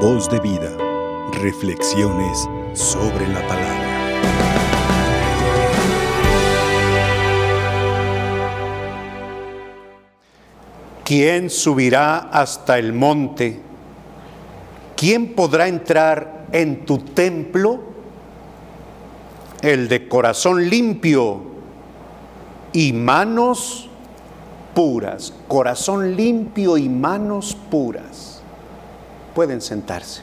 Voz de vida. Reflexiones sobre la palabra. ¿Quién subirá hasta el monte? ¿Quién podrá entrar en tu templo? El de corazón limpio y manos puras. Corazón limpio y manos puras. Pueden sentarse.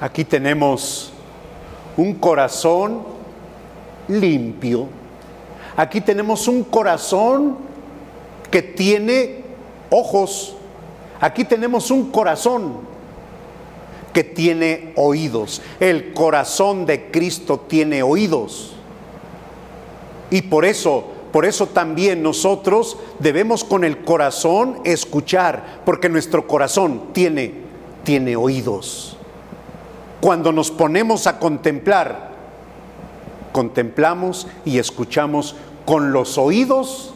Aquí tenemos un corazón limpio. Aquí tenemos un corazón que tiene ojos. Aquí tenemos un corazón que tiene oídos. El corazón de Cristo tiene oídos. Y por eso, por eso también nosotros debemos con el corazón escuchar, porque nuestro corazón tiene tiene oídos. Cuando nos ponemos a contemplar, contemplamos y escuchamos con los oídos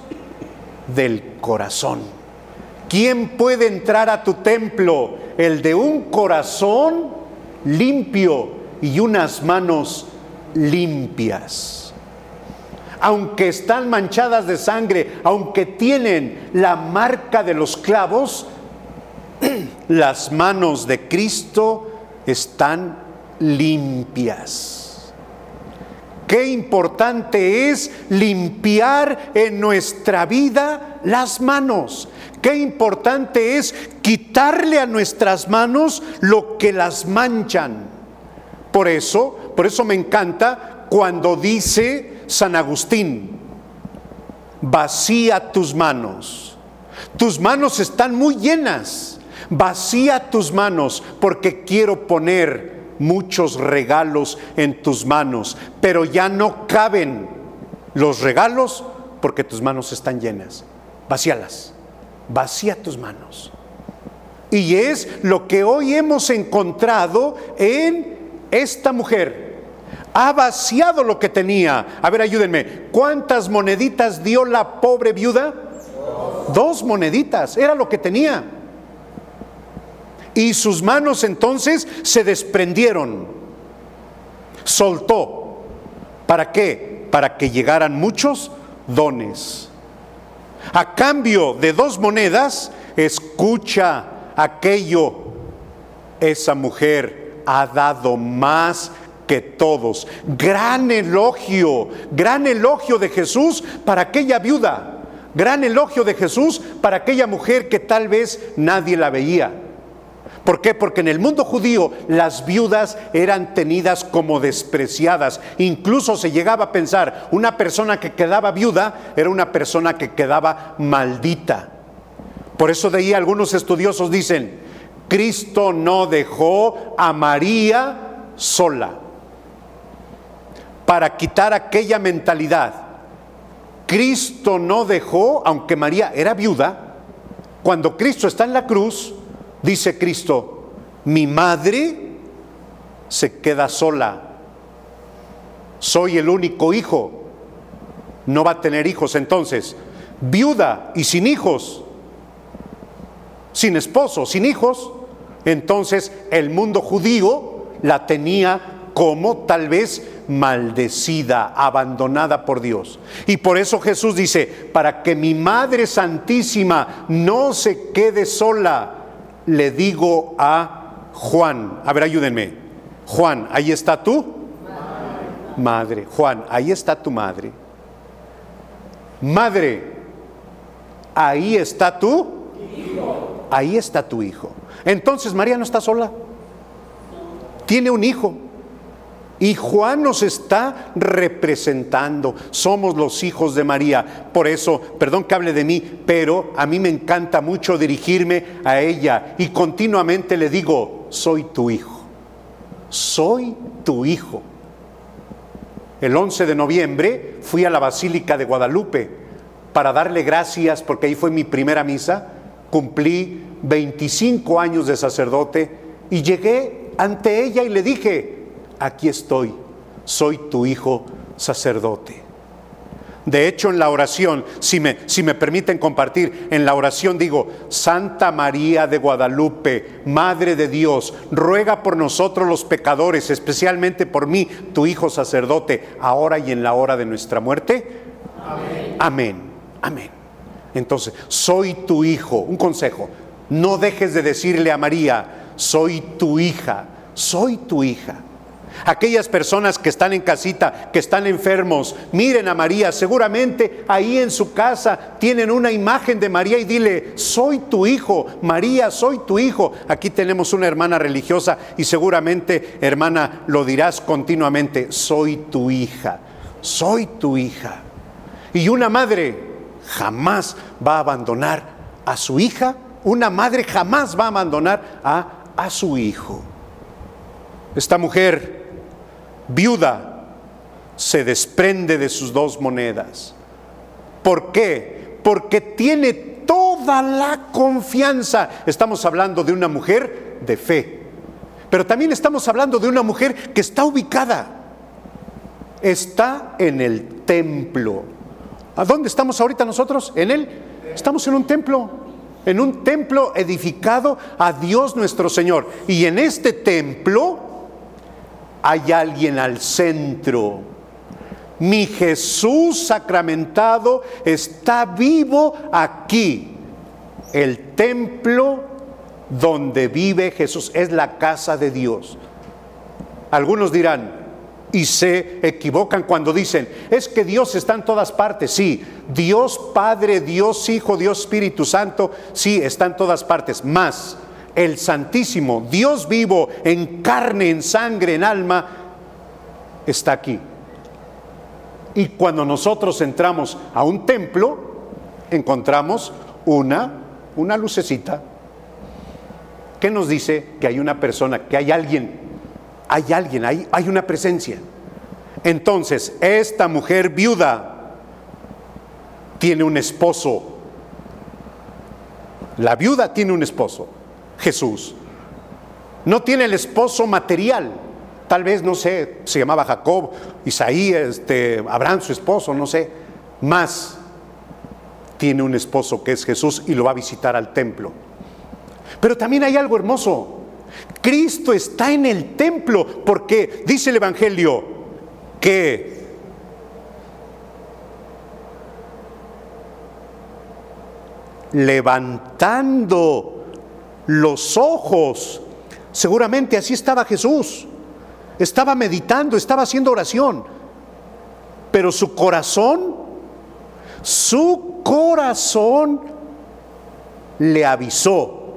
del corazón. ¿Quién puede entrar a tu templo? El de un corazón limpio y unas manos limpias. Aunque están manchadas de sangre, aunque tienen la marca de los clavos, las manos de Cristo están limpias. Qué importante es limpiar en nuestra vida las manos. Qué importante es quitarle a nuestras manos lo que las manchan. Por eso, por eso me encanta cuando dice San Agustín, vacía tus manos. Tus manos están muy llenas. Vacía tus manos porque quiero poner muchos regalos en tus manos, pero ya no caben los regalos porque tus manos están llenas. Vacíalas, vacía tus manos. Y es lo que hoy hemos encontrado en esta mujer. Ha vaciado lo que tenía. A ver, ayúdenme. ¿Cuántas moneditas dio la pobre viuda? Dos moneditas. Era lo que tenía. Y sus manos entonces se desprendieron. Soltó. ¿Para qué? Para que llegaran muchos dones. A cambio de dos monedas, escucha aquello. Esa mujer ha dado más que todos. Gran elogio, gran elogio de Jesús para aquella viuda. Gran elogio de Jesús para aquella mujer que tal vez nadie la veía. ¿Por qué? Porque en el mundo judío las viudas eran tenidas como despreciadas. Incluso se llegaba a pensar, una persona que quedaba viuda era una persona que quedaba maldita. Por eso de ahí algunos estudiosos dicen, Cristo no dejó a María sola para quitar aquella mentalidad. Cristo no dejó, aunque María era viuda, cuando Cristo está en la cruz, dice Cristo, mi madre se queda sola, soy el único hijo, no va a tener hijos entonces, viuda y sin hijos, sin esposo, sin hijos, entonces el mundo judío la tenía como tal vez maldecida, abandonada por Dios. Y por eso Jesús dice, para que mi Madre Santísima no se quede sola, le digo a Juan, a ver, ayúdenme. Juan, ahí está tú. Madre. Juan, ahí está tu madre. Madre, ahí está tú. Ahí está tu hijo. Entonces María no está sola. Tiene un hijo. Y Juan nos está representando. Somos los hijos de María. Por eso, perdón que hable de mí, pero a mí me encanta mucho dirigirme a ella y continuamente le digo, soy tu hijo. Soy tu hijo. El 11 de noviembre fui a la Basílica de Guadalupe para darle gracias porque ahí fue mi primera misa. Cumplí 25 años de sacerdote y llegué ante ella y le dije, aquí estoy, soy tu hijo sacerdote. De hecho, en la oración, si me, si me permiten compartir, en la oración digo, Santa María de Guadalupe, Madre de Dios, ruega por nosotros los pecadores, especialmente por mí, tu Hijo sacerdote, ahora y en la hora de nuestra muerte. Amén. Amén. Amén. Entonces, soy tu hijo. Un consejo, no dejes de decirle a María, soy tu hija, soy tu hija. Aquellas personas que están en casita, que están enfermos, miren a María, seguramente ahí en su casa tienen una imagen de María y dile, soy tu hijo, María, soy tu hijo. Aquí tenemos una hermana religiosa y seguramente, hermana, lo dirás continuamente, soy tu hija, soy tu hija. Y una madre jamás va a abandonar a su hija, una madre jamás va a abandonar a, a su hijo. Esta mujer viuda se desprende de sus dos monedas. ¿Por qué? Porque tiene toda la confianza. Estamos hablando de una mujer de fe, pero también estamos hablando de una mujer que está ubicada. Está en el templo. ¿A dónde estamos ahorita nosotros? ¿En él? Estamos en un templo, en un templo edificado a Dios nuestro Señor. Y en este templo hay alguien al centro. Mi Jesús sacramentado está vivo aquí. El templo donde vive Jesús es la casa de Dios. Algunos dirán, y se equivocan cuando dicen, es que Dios está en todas partes. Sí, Dios Padre, Dios Hijo, Dios Espíritu Santo, sí, está en todas partes. Más, el Santísimo, Dios vivo, en carne, en sangre, en alma, está aquí. Y cuando nosotros entramos a un templo, encontramos una, una lucecita que nos dice que hay una persona, que hay alguien, hay alguien, hay, hay una presencia. Entonces, esta mujer viuda tiene un esposo. La viuda tiene un esposo. Jesús. No tiene el esposo material. Tal vez, no sé, se llamaba Jacob, Isaías, este, Abraham su esposo, no sé. Más tiene un esposo que es Jesús y lo va a visitar al templo. Pero también hay algo hermoso. Cristo está en el templo porque dice el Evangelio que levantando los ojos. Seguramente así estaba Jesús. Estaba meditando, estaba haciendo oración. Pero su corazón, su corazón le avisó,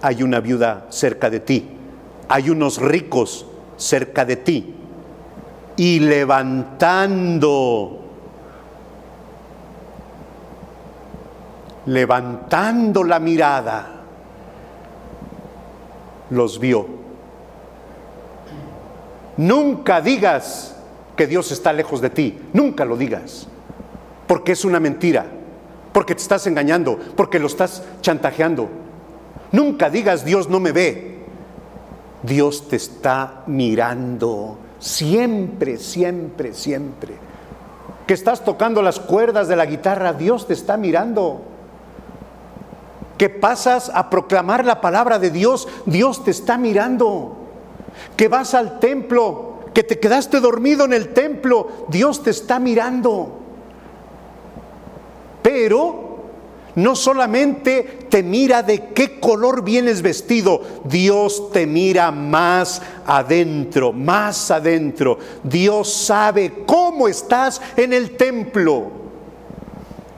hay una viuda cerca de ti, hay unos ricos cerca de ti. Y levantando, levantando la mirada, los vio. Nunca digas que Dios está lejos de ti, nunca lo digas, porque es una mentira, porque te estás engañando, porque lo estás chantajeando. Nunca digas Dios no me ve, Dios te está mirando siempre, siempre, siempre. Que estás tocando las cuerdas de la guitarra, Dios te está mirando que pasas a proclamar la palabra de Dios, Dios te está mirando. Que vas al templo, que te quedaste dormido en el templo, Dios te está mirando. Pero no solamente te mira de qué color vienes vestido, Dios te mira más adentro, más adentro. Dios sabe cómo estás en el templo.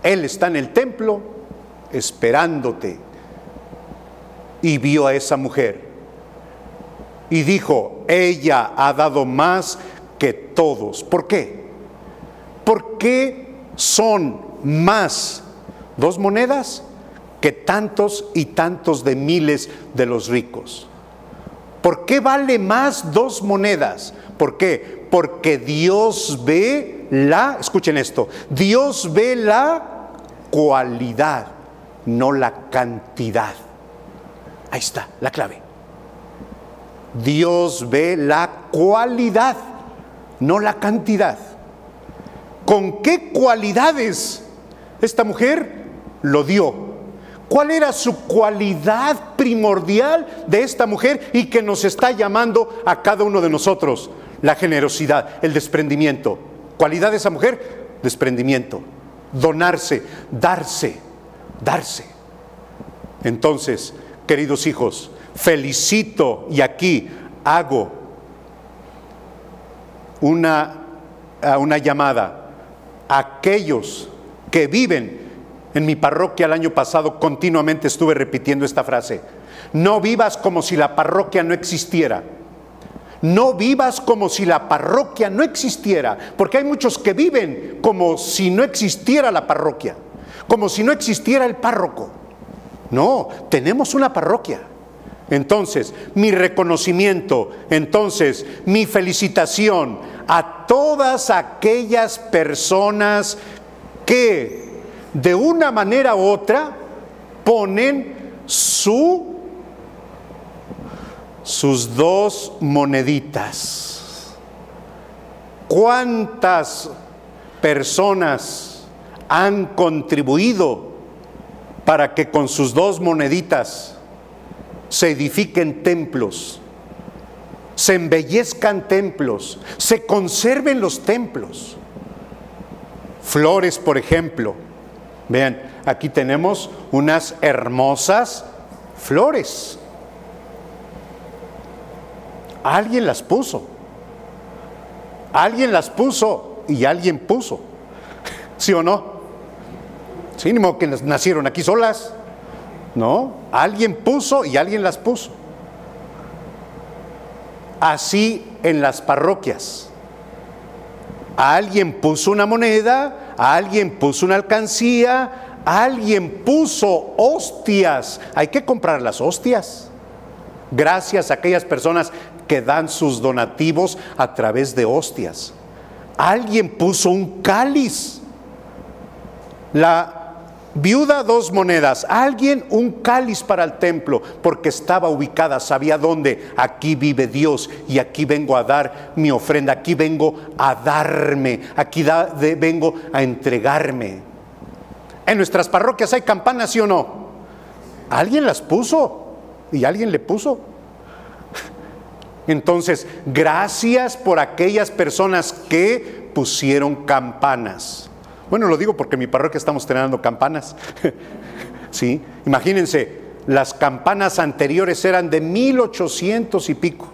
Él está en el templo esperándote. Y vio a esa mujer y dijo, ella ha dado más que todos. ¿Por qué? ¿Por qué son más dos monedas que tantos y tantos de miles de los ricos? ¿Por qué vale más dos monedas? ¿Por qué? Porque Dios ve la, escuchen esto, Dios ve la cualidad no la cantidad. Ahí está la clave. Dios ve la cualidad, no la cantidad. ¿Con qué cualidades esta mujer lo dio? ¿Cuál era su cualidad primordial de esta mujer y que nos está llamando a cada uno de nosotros? La generosidad, el desprendimiento. ¿Cualidad de esa mujer? Desprendimiento. Donarse, darse, darse. Entonces, queridos hijos, felicito y aquí hago una, una llamada a aquellos que viven en mi parroquia el año pasado continuamente estuve repitiendo esta frase. No vivas como si la parroquia no existiera. No vivas como si la parroquia no existiera, porque hay muchos que viven como si no existiera la parroquia, como si no existiera el párroco. No, tenemos una parroquia. Entonces, mi reconocimiento, entonces, mi felicitación a todas aquellas personas que de una manera u otra ponen su sus dos moneditas. ¿Cuántas personas han contribuido para que con sus dos moneditas se edifiquen templos, se embellezcan templos, se conserven los templos? Flores, por ejemplo. Vean, aquí tenemos unas hermosas flores. Alguien las puso. Alguien las puso y alguien puso. ¿Sí o no? Sí, ni modo que nacieron aquí solas. No, alguien puso y alguien las puso. Así en las parroquias. Alguien puso una moneda, alguien puso una alcancía, alguien puso hostias. Hay que comprar las hostias. Gracias a aquellas personas que dan sus donativos a través de hostias. Alguien puso un cáliz. La viuda dos monedas, alguien un cáliz para el templo, porque estaba ubicada, sabía dónde, aquí vive Dios y aquí vengo a dar mi ofrenda, aquí vengo a darme, aquí vengo a entregarme. En nuestras parroquias hay campanas, ¿sí o no? Alguien las puso y alguien le puso. Entonces, gracias por aquellas personas que pusieron campanas. Bueno, lo digo porque en mi parroquia estamos teniendo campanas. sí, imagínense, las campanas anteriores eran de 1800 y pico.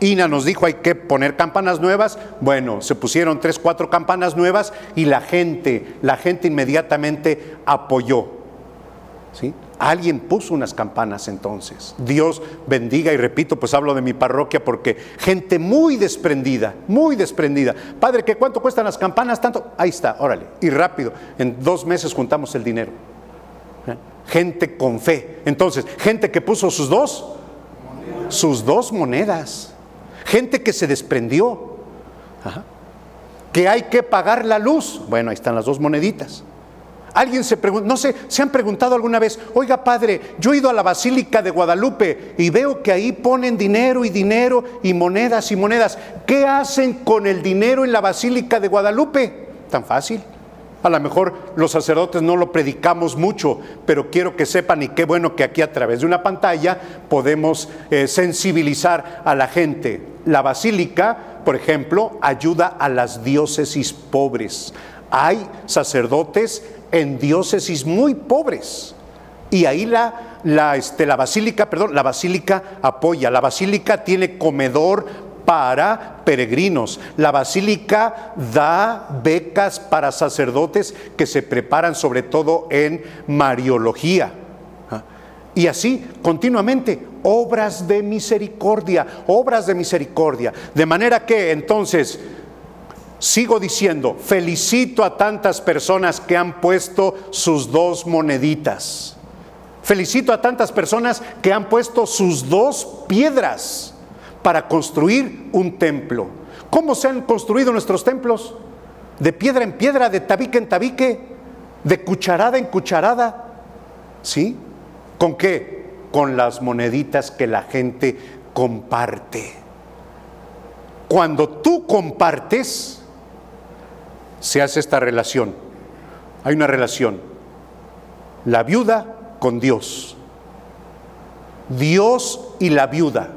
INA nos dijo hay que poner campanas nuevas. Bueno, se pusieron tres, cuatro campanas nuevas y la gente, la gente inmediatamente apoyó. Alguien puso unas campanas entonces. Dios bendiga y repito, pues hablo de mi parroquia porque gente muy desprendida, muy desprendida. Padre, ¿qué cuánto cuestan las campanas? Tanto. Ahí está, órale. Y rápido, en dos meses juntamos el dinero. ¿Eh? Gente con fe. Entonces, gente que puso sus dos, sus dos monedas. Gente que se desprendió. Que hay que pagar la luz. Bueno, ahí están las dos moneditas. Alguien se pregunta, no sé, se han preguntado alguna vez, oiga padre, yo he ido a la Basílica de Guadalupe y veo que ahí ponen dinero y dinero y monedas y monedas. ¿Qué hacen con el dinero en la Basílica de Guadalupe? Tan fácil. A lo mejor los sacerdotes no lo predicamos mucho, pero quiero que sepan y qué bueno que aquí a través de una pantalla podemos eh, sensibilizar a la gente. La basílica, por ejemplo, ayuda a las diócesis pobres. Hay sacerdotes en diócesis muy pobres. Y ahí la, la, este, la basílica, perdón, la basílica apoya. La basílica tiene comedor para peregrinos. La basílica da becas para sacerdotes que se preparan sobre todo en mariología. ¿Ah? Y así continuamente, obras de misericordia, obras de misericordia. De manera que entonces Sigo diciendo, felicito a tantas personas que han puesto sus dos moneditas. Felicito a tantas personas que han puesto sus dos piedras para construir un templo. ¿Cómo se han construido nuestros templos? De piedra en piedra, de tabique en tabique, de cucharada en cucharada. ¿Sí? ¿Con qué? Con las moneditas que la gente comparte. Cuando tú compartes, se hace esta relación. Hay una relación. La viuda con Dios. Dios y la viuda.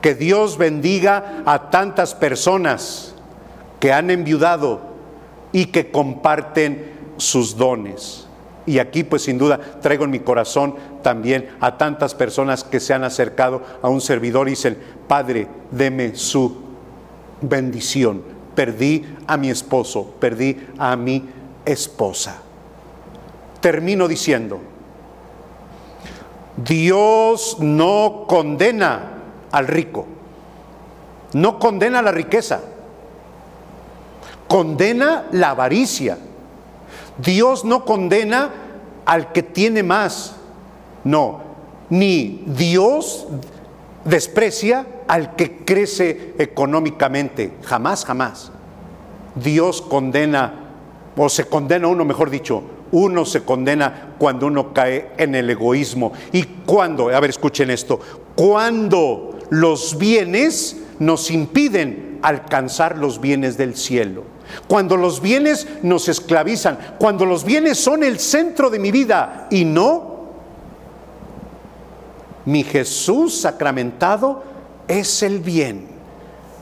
Que Dios bendiga a tantas personas que han enviudado y que comparten sus dones. Y aquí pues sin duda traigo en mi corazón también a tantas personas que se han acercado a un servidor y dicen, Padre, deme su bendición. Perdí a mi esposo, perdí a mi esposa. Termino diciendo, Dios no condena al rico, no condena la riqueza, condena la avaricia. Dios no condena al que tiene más, no, ni Dios desprecia al que crece económicamente, jamás, jamás. Dios condena, o se condena uno, mejor dicho, uno se condena cuando uno cae en el egoísmo. Y cuando, a ver, escuchen esto, cuando los bienes nos impiden alcanzar los bienes del cielo. Cuando los bienes nos esclavizan, cuando los bienes son el centro de mi vida y no mi Jesús sacramentado es el bien.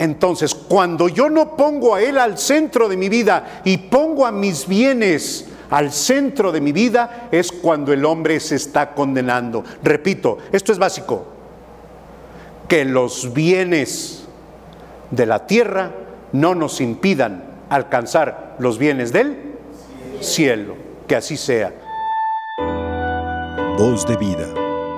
Entonces, cuando yo no pongo a Él al centro de mi vida y pongo a mis bienes al centro de mi vida, es cuando el hombre se está condenando. Repito, esto es básico, que los bienes de la tierra no nos impidan alcanzar los bienes del cielo. Que así sea. Voz de vida.